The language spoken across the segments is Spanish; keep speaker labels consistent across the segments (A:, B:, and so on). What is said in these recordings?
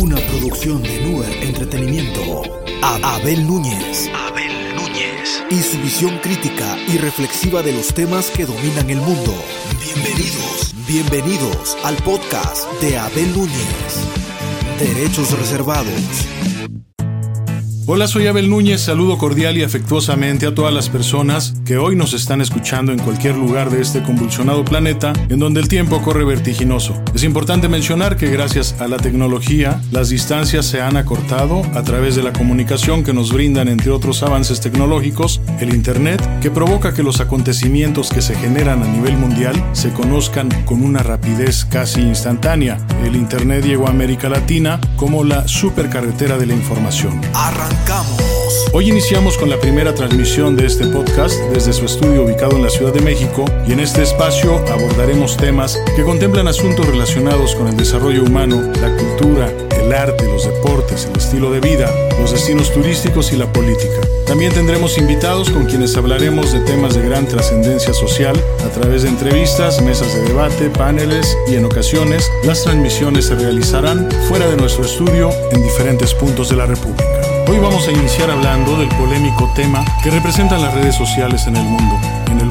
A: Una producción de Nuer Entretenimiento. Abel Núñez.
B: Abel Núñez.
A: Y su visión crítica y reflexiva de los temas que dominan el mundo. Bienvenidos, bienvenidos al podcast de Abel Núñez. Derechos reservados.
C: Hola, soy Abel Núñez, saludo cordial y afectuosamente a todas las personas que hoy nos están escuchando en cualquier lugar de este convulsionado planeta en donde el tiempo corre vertiginoso. Es importante mencionar que gracias a la tecnología las distancias se han acortado a través de la comunicación que nos brindan entre otros avances tecnológicos, el Internet, que provoca que los acontecimientos que se generan a nivel mundial se conozcan con una rapidez casi instantánea. El Internet llegó a América Latina como la supercarretera de la información. Hoy iniciamos con la primera transmisión de este podcast desde su estudio ubicado en la Ciudad de México y en este espacio abordaremos temas que contemplan asuntos relacionados con el desarrollo humano, la cultura, el arte, los deportes, el estilo de vida, los destinos turísticos y la política. También tendremos invitados con quienes hablaremos de temas de gran trascendencia social a través de entrevistas, mesas de debate, paneles y en ocasiones las transmisiones se realizarán fuera de nuestro estudio en diferentes puntos de la República. Hoy vamos a iniciar hablando del polémico tema que representan las redes sociales en el mundo.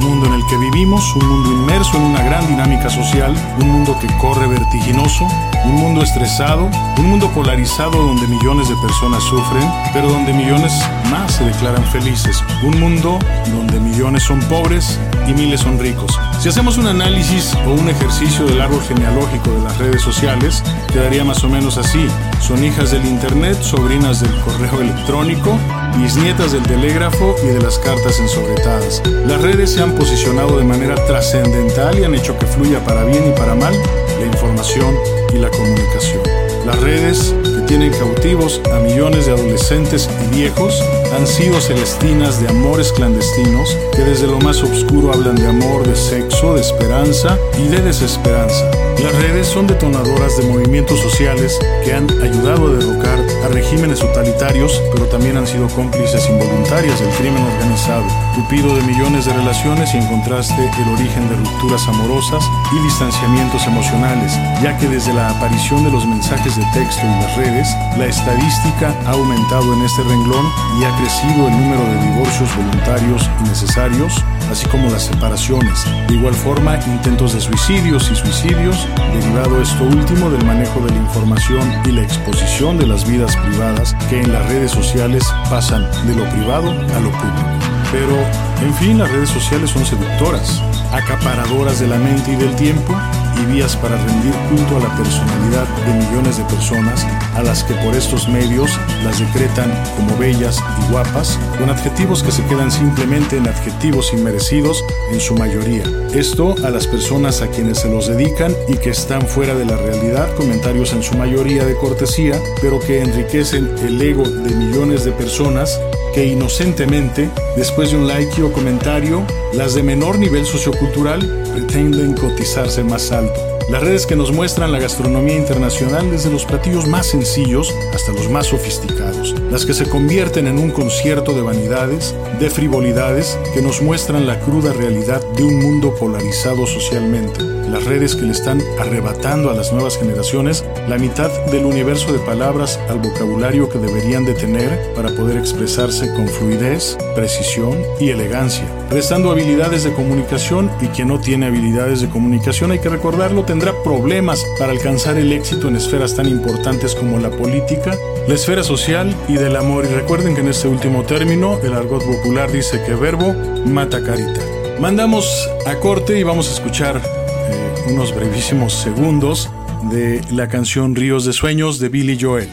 C: El mundo en el que vivimos, un mundo inmerso en una gran dinámica social, un mundo que corre vertiginoso, un mundo estresado, un mundo polarizado donde millones de personas sufren, pero donde millones más se declaran felices. Un mundo donde millones son pobres y miles son ricos. Si hacemos un análisis o un ejercicio del árbol genealógico de las redes sociales, quedaría más o menos así. Son hijas del Internet, sobrinas del correo electrónico, bisnietas del telégrafo y de las cartas ensobretadas. Las redes se han posicionado de manera trascendental y han hecho que fluya para bien y para mal la información y la comunicación. Las redes, que tienen cautivos a millones de adolescentes y viejos, han sido celestinas de amores clandestinos que desde lo más oscuro hablan de amor, de sexo, de esperanza y de desesperanza. Las redes son detonadoras de movimientos sociales que han ayudado a derrocar a regímenes totalitarios, pero también han sido cómplices involuntarias del crimen organizado, tupido de millones de relaciones y en contraste el origen de rupturas amorosas y distanciamientos emocionales, ya que desde la aparición de los mensajes de texto en las redes, la estadística ha aumentado en este renglón y ha crecido el número de divorcios voluntarios y necesarios, así como las separaciones. De igual forma, intentos de suicidios y suicidios, derivado esto último del manejo de la información y la exposición de las vidas privadas que en las redes sociales pasan de lo privado a lo público. Pero, en fin, las redes sociales son seductoras, acaparadoras de la mente y del tiempo y vías para rendir culto a la personalidad de millones de personas a las que por estos medios las decretan como bellas y guapas, con adjetivos que se quedan simplemente en adjetivos inmerecidos en su mayoría. Esto a las personas a quienes se los dedican y que están fuera de la realidad, comentarios en su mayoría de cortesía, pero que enriquecen el ego de millones de personas que inocentemente, después de un like o comentario, las de menor nivel sociocultural pretenden cotizarse más alto. Las redes que nos muestran la gastronomía internacional desde los platillos más sencillos hasta los más sofisticados. Las que se convierten en un concierto de vanidades, de frivolidades, que nos muestran la cruda realidad de un mundo polarizado socialmente. Las redes que le están arrebatando a las nuevas generaciones la mitad del universo de palabras al vocabulario que deberían de tener para poder expresarse con fluidez, precisión y elegancia, restando habilidades de comunicación y quien no tiene habilidades de comunicación, hay que recordarlo, tendrá problemas para alcanzar el éxito en esferas tan importantes como la política, la esfera social y del amor. Y recuerden que en este último término el argot popular dice que verbo mata carita. Mandamos a corte y vamos a escuchar eh, unos brevísimos segundos de la canción Ríos de Sueños de Billy Joel.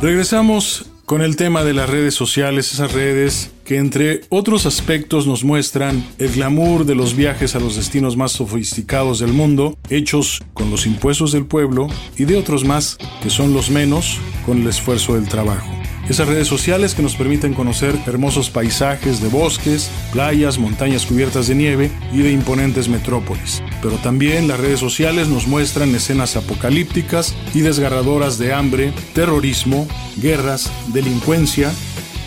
C: Regresamos con el tema de las redes sociales, esas redes que entre otros aspectos nos muestran el glamour de los viajes a los destinos más sofisticados del mundo, hechos con los impuestos del pueblo, y de otros más que son los menos con el esfuerzo del trabajo. Esas redes sociales que nos permiten conocer hermosos paisajes de bosques, playas, montañas cubiertas de nieve y de imponentes metrópolis. Pero también las redes sociales nos muestran escenas apocalípticas y desgarradoras de hambre, terrorismo, guerras, delincuencia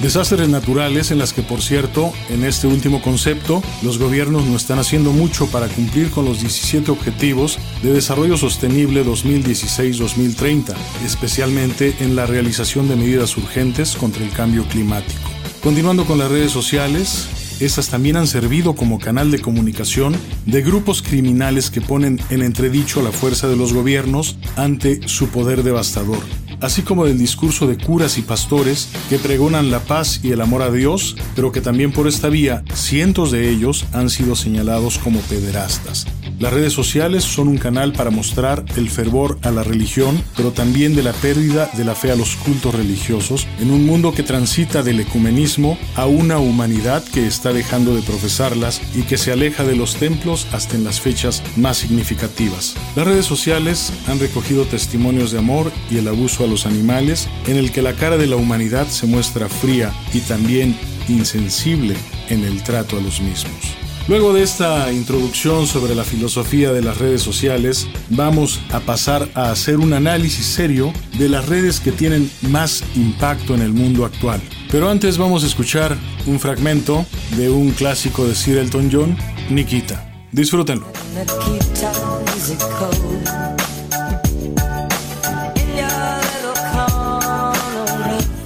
C: Desastres naturales en las que, por cierto, en este último concepto, los gobiernos no están haciendo mucho para cumplir con los 17 Objetivos de Desarrollo Sostenible 2016-2030, especialmente en la realización de medidas urgentes contra el cambio climático. Continuando con las redes sociales, estas también han servido como canal de comunicación de grupos criminales que ponen en entredicho la fuerza de los gobiernos ante su poder devastador así como del discurso de curas y pastores que pregonan la paz y el amor a Dios, pero que también por esta vía cientos de ellos han sido señalados como pederastas. Las redes sociales son un canal para mostrar el fervor a la religión, pero también de la pérdida de la fe a los cultos religiosos, en un mundo que transita del ecumenismo a una humanidad que está dejando de profesarlas y que se aleja de los templos hasta en las fechas más significativas. Las redes sociales han recogido testimonios de amor y el abuso a los animales, en el que la cara de la humanidad se muestra fría y también insensible en el trato a los mismos. Luego de esta introducción sobre la filosofía de las redes sociales, vamos a pasar a hacer un análisis serio de las redes que tienen más impacto en el mundo actual. Pero antes vamos a escuchar un fragmento de un clásico de Sir Elton John, Nikita. Disfrútenlo.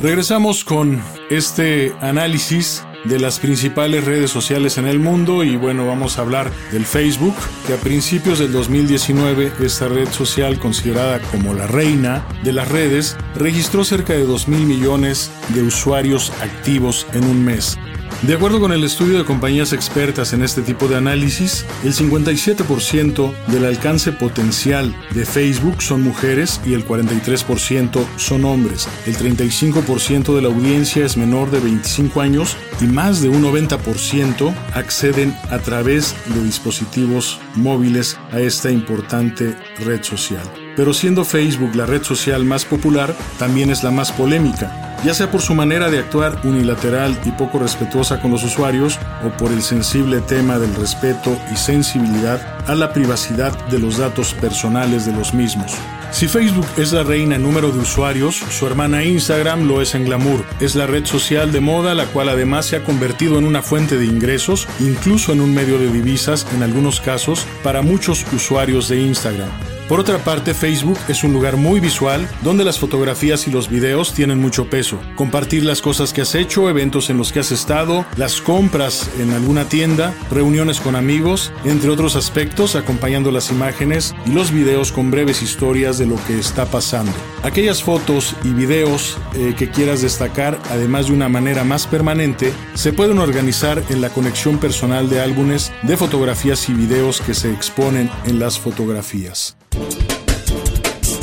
C: Regresamos con este análisis de las principales redes sociales en el mundo y bueno, vamos a hablar del Facebook, que a principios del 2019 esta red social considerada como la reina de las redes registró cerca de 2 mil millones de usuarios activos en un mes. De acuerdo con el estudio de compañías expertas en este tipo de análisis, el 57% del alcance potencial de Facebook son mujeres y el 43% son hombres. El 35% de la audiencia es menor de 25 años y más de un 90% acceden a través de dispositivos móviles a esta importante red social. Pero siendo Facebook la red social más popular, también es la más polémica ya sea por su manera de actuar unilateral y poco respetuosa con los usuarios o por el sensible tema del respeto y sensibilidad a la privacidad de los datos personales de los mismos. Si Facebook es la reina en número de usuarios, su hermana Instagram lo es en glamour. Es la red social de moda la cual además se ha convertido en una fuente de ingresos, incluso en un medio de divisas en algunos casos, para muchos usuarios de Instagram. Por otra parte, Facebook es un lugar muy visual donde las fotografías y los videos tienen mucho peso. Compartir las cosas que has hecho, eventos en los que has estado, las compras en alguna tienda, reuniones con amigos, entre otros aspectos, acompañando las imágenes y los videos con breves historias de lo que está pasando. Aquellas fotos y videos eh, que quieras destacar, además de una manera más permanente, se pueden organizar en la conexión personal de álbumes de fotografías y videos que se exponen en las fotografías. Thank you.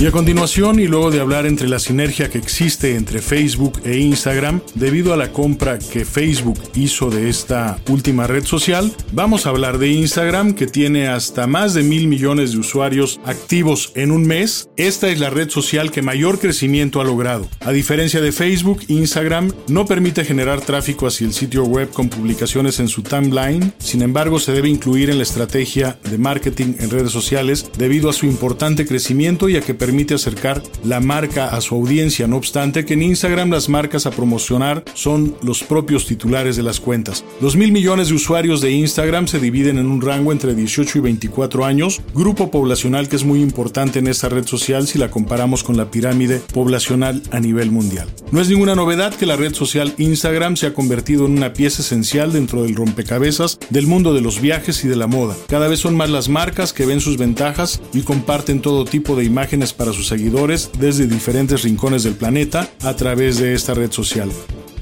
C: Y a continuación, y luego de hablar entre la sinergia que existe entre Facebook e Instagram, debido a la compra que Facebook hizo de esta última red social, vamos a hablar de Instagram, que tiene hasta más de mil millones de usuarios activos en un mes. Esta es la red social que mayor crecimiento ha logrado. A diferencia de Facebook, Instagram no permite generar tráfico hacia el sitio web con publicaciones en su timeline, sin embargo se debe incluir en la estrategia de marketing en redes sociales debido a su importante crecimiento y a que permite permite acercar la marca a su audiencia, no obstante que en Instagram las marcas a promocionar son los propios titulares de las cuentas. Los mil millones de usuarios de Instagram se dividen en un rango entre 18 y 24 años, grupo poblacional que es muy importante en esta red social si la comparamos con la pirámide poblacional a nivel mundial. No es ninguna novedad que la red social Instagram se ha convertido en una pieza esencial dentro del rompecabezas del mundo de los viajes y de la moda. Cada vez son más las marcas que ven sus ventajas y comparten todo tipo de imágenes para sus seguidores desde diferentes rincones del planeta a través de esta red social.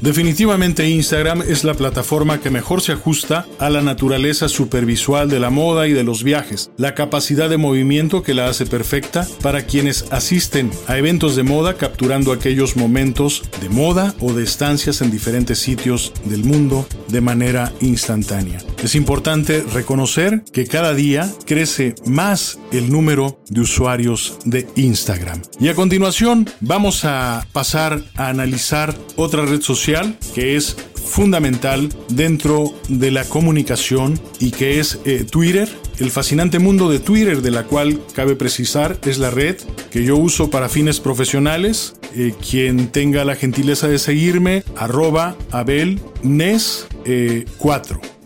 C: Definitivamente Instagram es la plataforma que mejor se ajusta a la naturaleza supervisual de la moda y de los viajes, la capacidad de movimiento que la hace perfecta para quienes asisten a eventos de moda capturando aquellos momentos de moda o de estancias en diferentes sitios del mundo de manera instantánea. Es importante reconocer que cada día crece más el número de usuarios de Instagram. Y a continuación vamos a pasar a analizar otra red social que es fundamental dentro de la comunicación y que es eh, Twitter. El fascinante mundo de Twitter, de la cual cabe precisar, es la red que yo uso para fines profesionales. Eh, quien tenga la gentileza de seguirme, arroba abelnes4. Eh,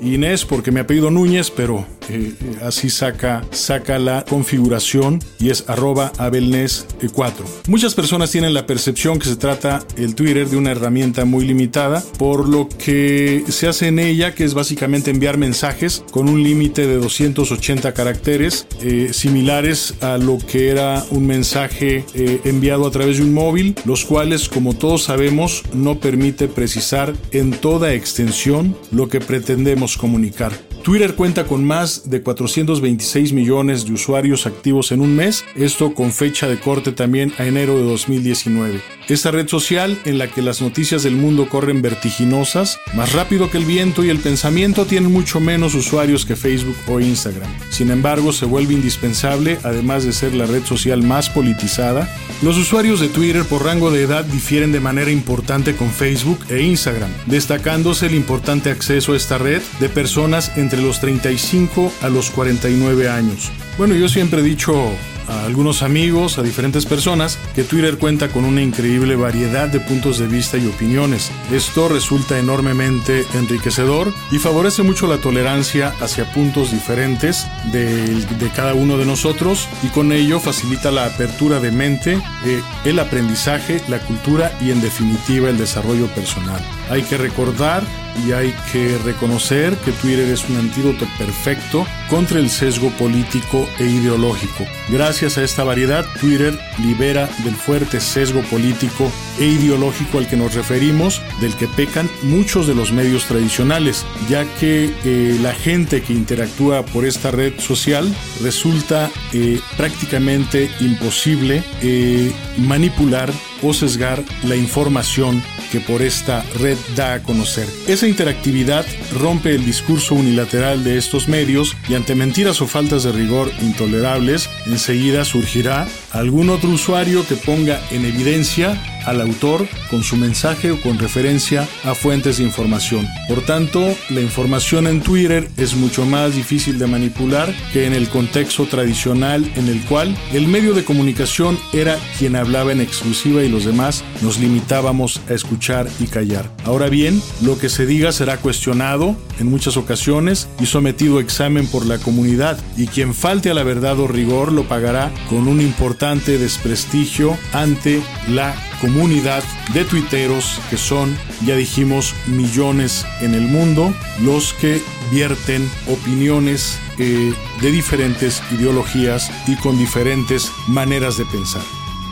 C: Inés porque me ha pedido Núñez, pero eh, eh, así saca, saca la configuración y es arroba abelnes4. Muchas personas tienen la percepción que se trata el Twitter de una herramienta muy limitada, por lo que se hace en ella, que es básicamente enviar mensajes con un límite de 280 caracteres, eh, similares a lo que era un mensaje enviado a través de un móvil, los cuales, como todos sabemos, no permite precisar en toda extensión lo que pretendemos comunicar. Twitter cuenta con más de 426 millones de usuarios activos en un mes, esto con fecha de corte también a enero de 2019. Esta red social en la que las noticias del mundo corren vertiginosas, más rápido que el viento y el pensamiento, tiene mucho menos usuarios que Facebook o Instagram. Sin embargo, se vuelve indispensable, además de ser la red social más politizada. Los usuarios de Twitter por rango de edad difieren de manera importante con Facebook e Instagram, destacándose el importante acceso a esta red de personas entre los 35 a los 49 años. Bueno, yo siempre he dicho a algunos amigos, a diferentes personas, que Twitter cuenta con una increíble variedad de puntos de vista y opiniones. Esto resulta enormemente enriquecedor y favorece mucho la tolerancia hacia puntos diferentes de, cada uno de nosotros y con ello facilita la apertura de mente, eh, el aprendizaje, la cultura y en definitiva el desarrollo personal. Hay que recordar y hay que reconocer que Twitter es un antídoto perfecto contra el sesgo político e ideológico. Gracias a esta variedad, Twitter libera del fuerte sesgo político e ideológico al que nos referimos, del que pecan muchos de los medios tradicionales, ya que eh, la gente que interactúa por esta red social resulta eh, prácticamente imposible eh, manipular o sesgar la información que por esta red da a conocer. Esa interactividad rompe el discurso unilateral de estos medios y ante mentiras o faltas de rigor intolerables, enseguida surgirá algún otro usuario que ponga en evidencia al autor con su mensaje o con referencia a fuentes de información. Por tanto, la información en Twitter es mucho más difícil de manipular que en el contexto tradicional en el cual el medio de comunicación era quien hablaba en exclusiva y los demás nos limitábamos a escuchar y callar. Ahora bien, lo que se diga será cuestionado en muchas ocasiones y sometido a examen por la comunidad y quien falte a la verdad o rigor lo pagará con un importante desprestigio ante la comunidad de tuiteros que son, ya dijimos, millones en el mundo, los que vierten opiniones eh, de diferentes ideologías y con diferentes maneras de pensar.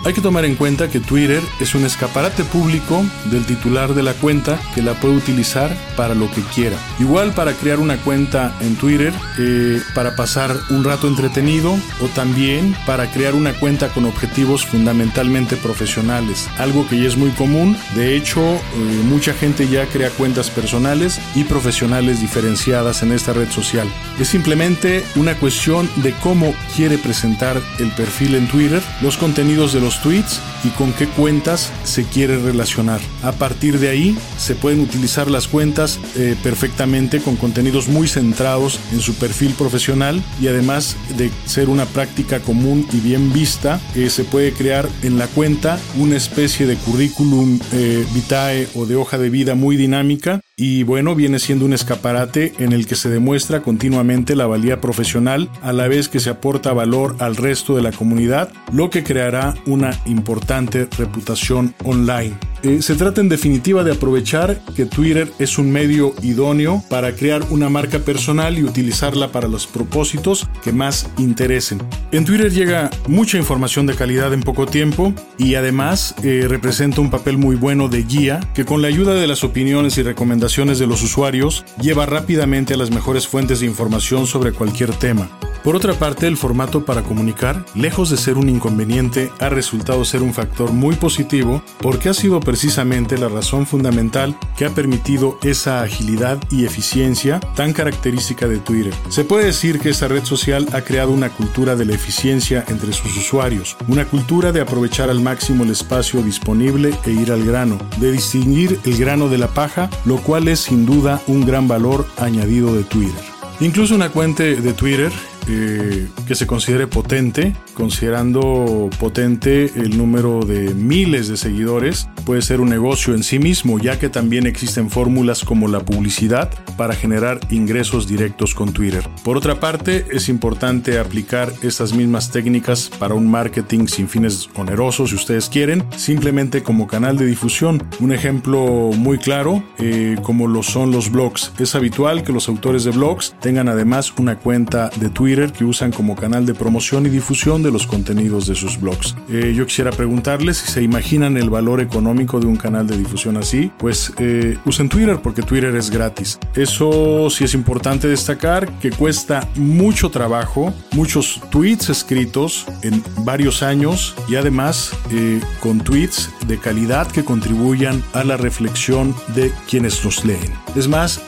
C: Hay que tomar en cuenta que Twitter es un escaparate público del titular de la cuenta que la puede utilizar para lo que quiera. Igual para crear una cuenta en Twitter, eh, para pasar un rato entretenido o también para crear una cuenta con objetivos fundamentalmente profesionales, algo que ya es muy común. De hecho, eh, mucha gente ya crea cuentas personales y profesionales diferenciadas en esta red social. Es simplemente una cuestión de cómo quiere presentar el perfil en Twitter, los contenidos de los tweets y con qué cuentas se quiere relacionar. A partir de ahí se pueden utilizar las cuentas eh, perfectamente con contenidos muy centrados en su perfil profesional y además de ser una práctica común y bien vista, eh, se puede crear en la cuenta una especie de currículum eh, vitae o de hoja de vida muy dinámica y bueno, viene siendo un escaparate en el que se demuestra continuamente la valía profesional a la vez que se aporta valor al resto de la comunidad, lo que creará una importante reputación online. Eh, se trata en definitiva de aprovechar que Twitter es un medio idóneo para crear una marca personal y utilizarla para los propósitos que más interesen. En Twitter llega mucha información de calidad en poco tiempo y además eh, representa un papel muy bueno de guía que con la ayuda de las opiniones y recomendaciones de los usuarios lleva rápidamente a las mejores fuentes de información sobre cualquier tema. Por otra parte, el formato para comunicar, lejos de ser un inconveniente, ha resultado ser un factor muy positivo porque ha sido precisamente la razón fundamental que ha permitido esa agilidad y eficiencia tan característica de Twitter. Se puede decir que esta red social ha creado una cultura de la eficiencia entre sus usuarios, una cultura de aprovechar al máximo el espacio disponible e ir al grano, de distinguir el grano de la paja, lo cual es sin duda un gran valor añadido de Twitter. Incluso una cuenta de Twitter eh, que se considere potente, considerando potente el número de miles de seguidores, puede ser un negocio en sí mismo, ya que también existen fórmulas como la publicidad para generar ingresos directos con Twitter. Por otra parte, es importante aplicar estas mismas técnicas para un marketing sin fines onerosos, si ustedes quieren, simplemente como canal de difusión. Un ejemplo muy claro, eh, como lo son los blogs. Es habitual que los autores de blogs tengan además una cuenta de Twitter que usan como canal de promoción y difusión de los contenidos de sus blogs. Eh, yo quisiera preguntarles si se imaginan el valor económico de un canal de difusión así, pues eh, usen Twitter porque Twitter es gratis. Eso sí es importante destacar que cuesta mucho trabajo, muchos tweets escritos en varios años y además eh, con tweets de calidad que contribuyan a la reflexión de quienes los leen. Es más,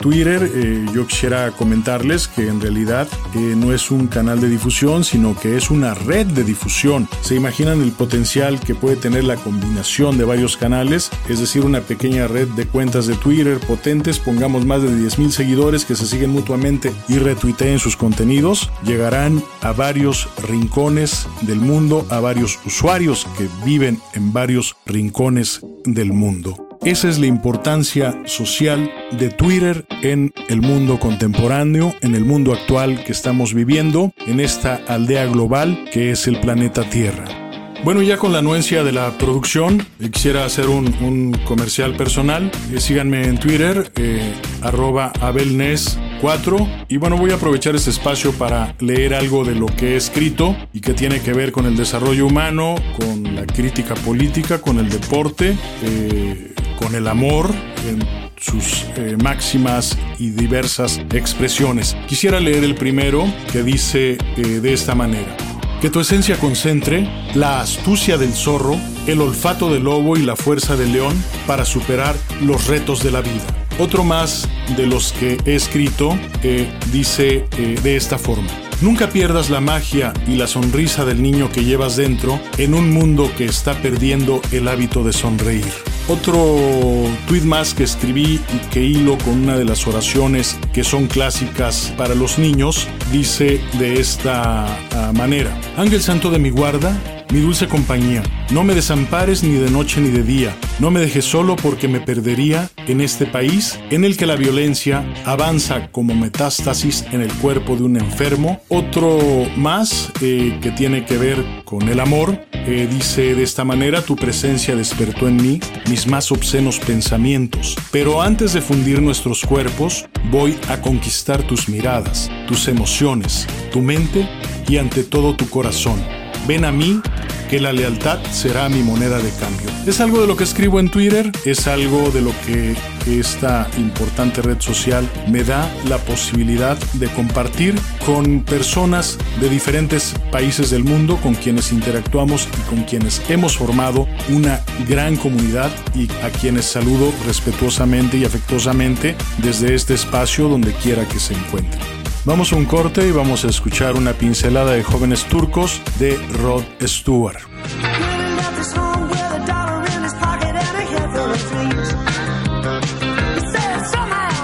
C: Twitter, yo quisiera comentarles que en realidad no es un canal de difusión, sino que es una red de difusión. ¿Se imaginan el potencial que puede tener la combinación de varios canales? Es decir, una pequeña red de cuentas de Twitter potentes, pongamos más de 10.000 seguidores que se siguen mutuamente y retuiteen sus contenidos, llegarán a varios rincones del mundo, a varios usuarios que viven en varios rincones del mundo. Esa es la importancia social de Twitter en el mundo contemporáneo, en el mundo actual que estamos viviendo, en esta aldea global que es el planeta Tierra. Bueno, ya con la anuencia de la producción, eh, quisiera hacer un, comercial personal. Eh, síganme en Twitter, eh, arroba abelnes4. Y bueno, voy a aprovechar este espacio para leer algo de lo que he escrito y que tiene que ver con el desarrollo humano, con la crítica política, con el deporte con el amor en sus eh, máximas y diversas expresiones. Quisiera leer el primero que dice eh, de esta manera. Que tu esencia concentre la astucia del zorro, el olfato del lobo y la fuerza del león para superar los retos de la vida. Otro más de los que he escrito eh, dice de esta forma. Nunca pierdas la magia y la sonrisa del niño que llevas dentro en un mundo que está perdiendo el hábito de sonreír. Otro tweet más que escribí y que hilo con una de las oraciones que son clásicas para los niños dice de esta ah, manera: Ángel Santo de mi guarda, mi dulce compañía, no me desampares ni de noche ni de día, no me dejes solo porque me perdería en este país en el que la violencia avanza como metástasis en el cuerpo de un enfermo. Otro más eh, que tiene que ver con el amor, eh, dice de esta manera, tu presencia despertó en mí mis más obscenos pensamientos, pero antes de fundir nuestros cuerpos, voy a conquistar tus miradas, tus emociones, tu mente y ante todo tu corazón. Ven a mí que la lealtad será mi moneda de cambio. Es algo de lo que escribo en Twitter, es algo de lo que esta importante red social me da la posibilidad de compartir con personas de diferentes países del mundo con quienes interactuamos y con quienes hemos formado una gran comunidad y a quienes saludo respetuosamente y afectuosamente desde este espacio donde quiera que se encuentren. Vamos a un corte y vamos a escuchar una pincelada de jóvenes turcos de Rod Stewart.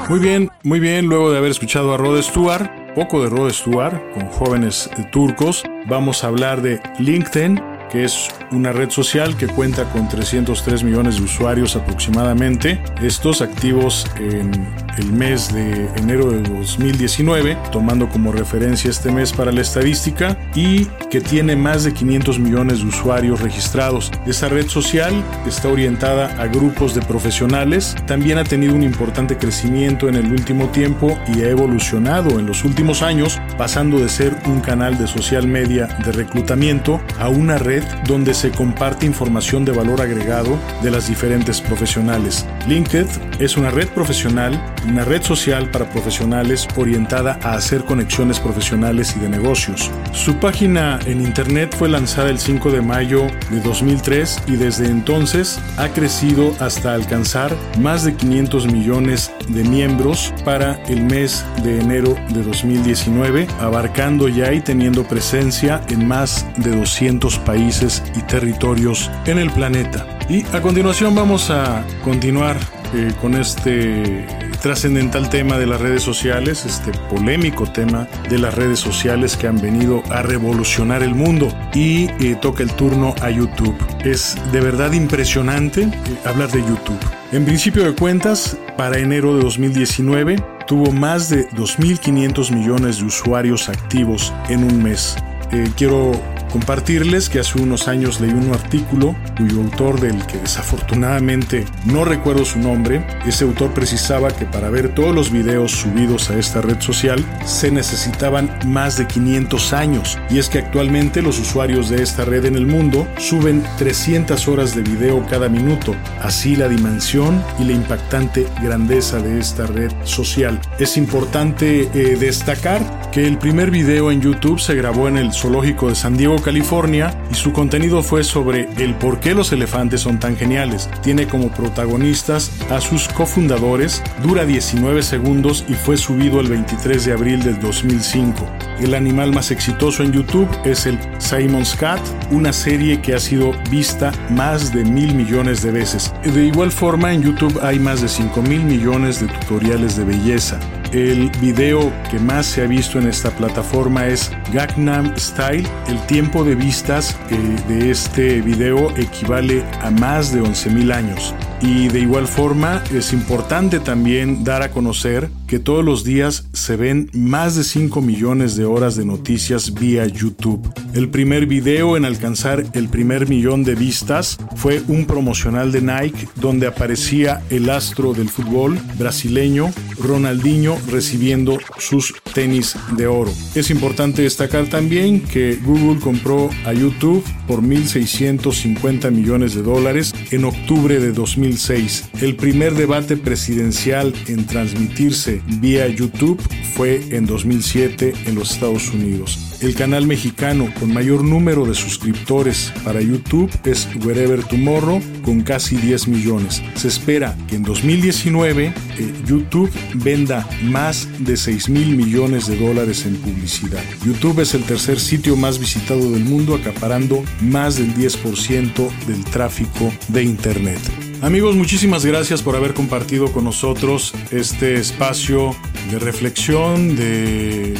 C: Muy bien, muy bien, luego de haber escuchado a Rod Stewart, poco de Rod Stewart con jóvenes turcos, vamos a hablar de LinkedIn que es una red social que cuenta con 303 millones de usuarios aproximadamente, estos activos en el mes de enero de 2019, tomando como referencia este mes para la estadística, y que tiene más de 500 millones de usuarios registrados. Esta red social está orientada a grupos de profesionales, también ha tenido un importante crecimiento en el último tiempo y ha evolucionado en los últimos años, pasando de ser un canal de social media de reclutamiento a una red donde se comparte información de valor agregado de las diferentes profesionales. LinkedIn es una red profesional, una red social para profesionales orientada a hacer conexiones profesionales y de negocios. Su página en internet fue lanzada el 5 de mayo de 2003 y desde entonces ha crecido hasta alcanzar más de 500 millones de miembros para el mes de enero de 2019, abarcando ya y teniendo presencia en más de 200 países y territorios en el planeta. Y a continuación vamos a continuar eh, con este trascendental tema de las redes sociales, este polémico tema de las redes sociales que han venido a revolucionar el mundo y eh, toca el turno a YouTube. Es de verdad impresionante eh, hablar de YouTube. En principio de cuentas, para enero de 2019 tuvo más de 2.500 millones de usuarios activos en un mes. quiero compartirles que hace unos años leí un artículo cuyo autor del que desafortunadamente no recuerdo su nombre, ese autor precisaba que para ver todos los videos subidos a esta red social se necesitaban más de 500 años y es que actualmente los usuarios de esta red en el mundo suben 300 horas de video cada minuto, así la dimensión y la impactante grandeza de esta red social. Es importante eh, destacar que el primer video en YouTube se grabó en el zoológico de San Diego California, y su contenido fue sobre el por qué los elefantes son tan geniales. Tiene como protagonistas a sus cofundadores, dura 19 segundos y fue subido el 23 de abril del 2005. El animal más exitoso en YouTube es el Simon's Cat, una serie que ha sido vista más de mil millones de veces. De igual forma, en YouTube hay más de 5 mil millones de tutoriales de belleza. El video que más se ha visto en esta plataforma es Gangnam Style. El tiempo de vistas eh, de este video equivale a más de 11.000 años. Y de igual forma es importante también dar a conocer que todos los días se ven más de 5 millones de horas de noticias vía YouTube. El primer video en alcanzar el primer millón de vistas fue un promocional de Nike donde aparecía el astro del fútbol brasileño Ronaldinho recibiendo sus tenis de oro. Es importante destacar también que Google compró a YouTube por 1.650 millones de dólares en octubre de 2006. El primer debate presidencial en transmitirse vía YouTube fue en 2007 en los Estados Unidos. El canal mexicano con mayor número de suscriptores para YouTube es Wherever Tomorrow con casi 10 millones. Se espera que en 2019 eh, YouTube venda más de 6 mil millones de dólares en publicidad. YouTube es el tercer sitio más visitado del mundo acaparando más del 10% del tráfico de Internet. Amigos, muchísimas gracias por haber compartido con nosotros este espacio de reflexión, de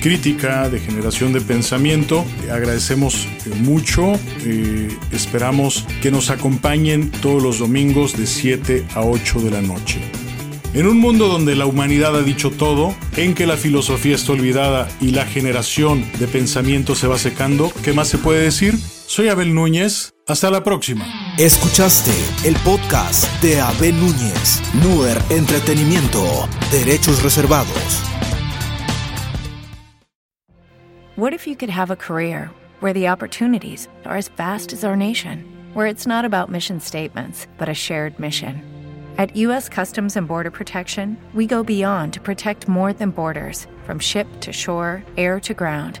C: crítica, de generación de pensamiento. Agradecemos eh, mucho, eh, esperamos que nos acompañen todos los domingos de 7 a 8 de la noche. En un mundo donde la humanidad ha dicho todo, en que la filosofía está olvidada y la generación de pensamiento se va secando, ¿qué más se puede decir? Soy Abel Núñez, hasta la próxima.
A: Escuchaste el podcast de Abel Núñez, Nuer Entretenimiento, Derechos Reservados.
B: What if you could have a career where the opportunities are as vast as our nation, where it's not about mission statements, but a shared mission? At U.S. Customs and Border Protection, we go beyond to protect more than borders from ship to shore, air to ground.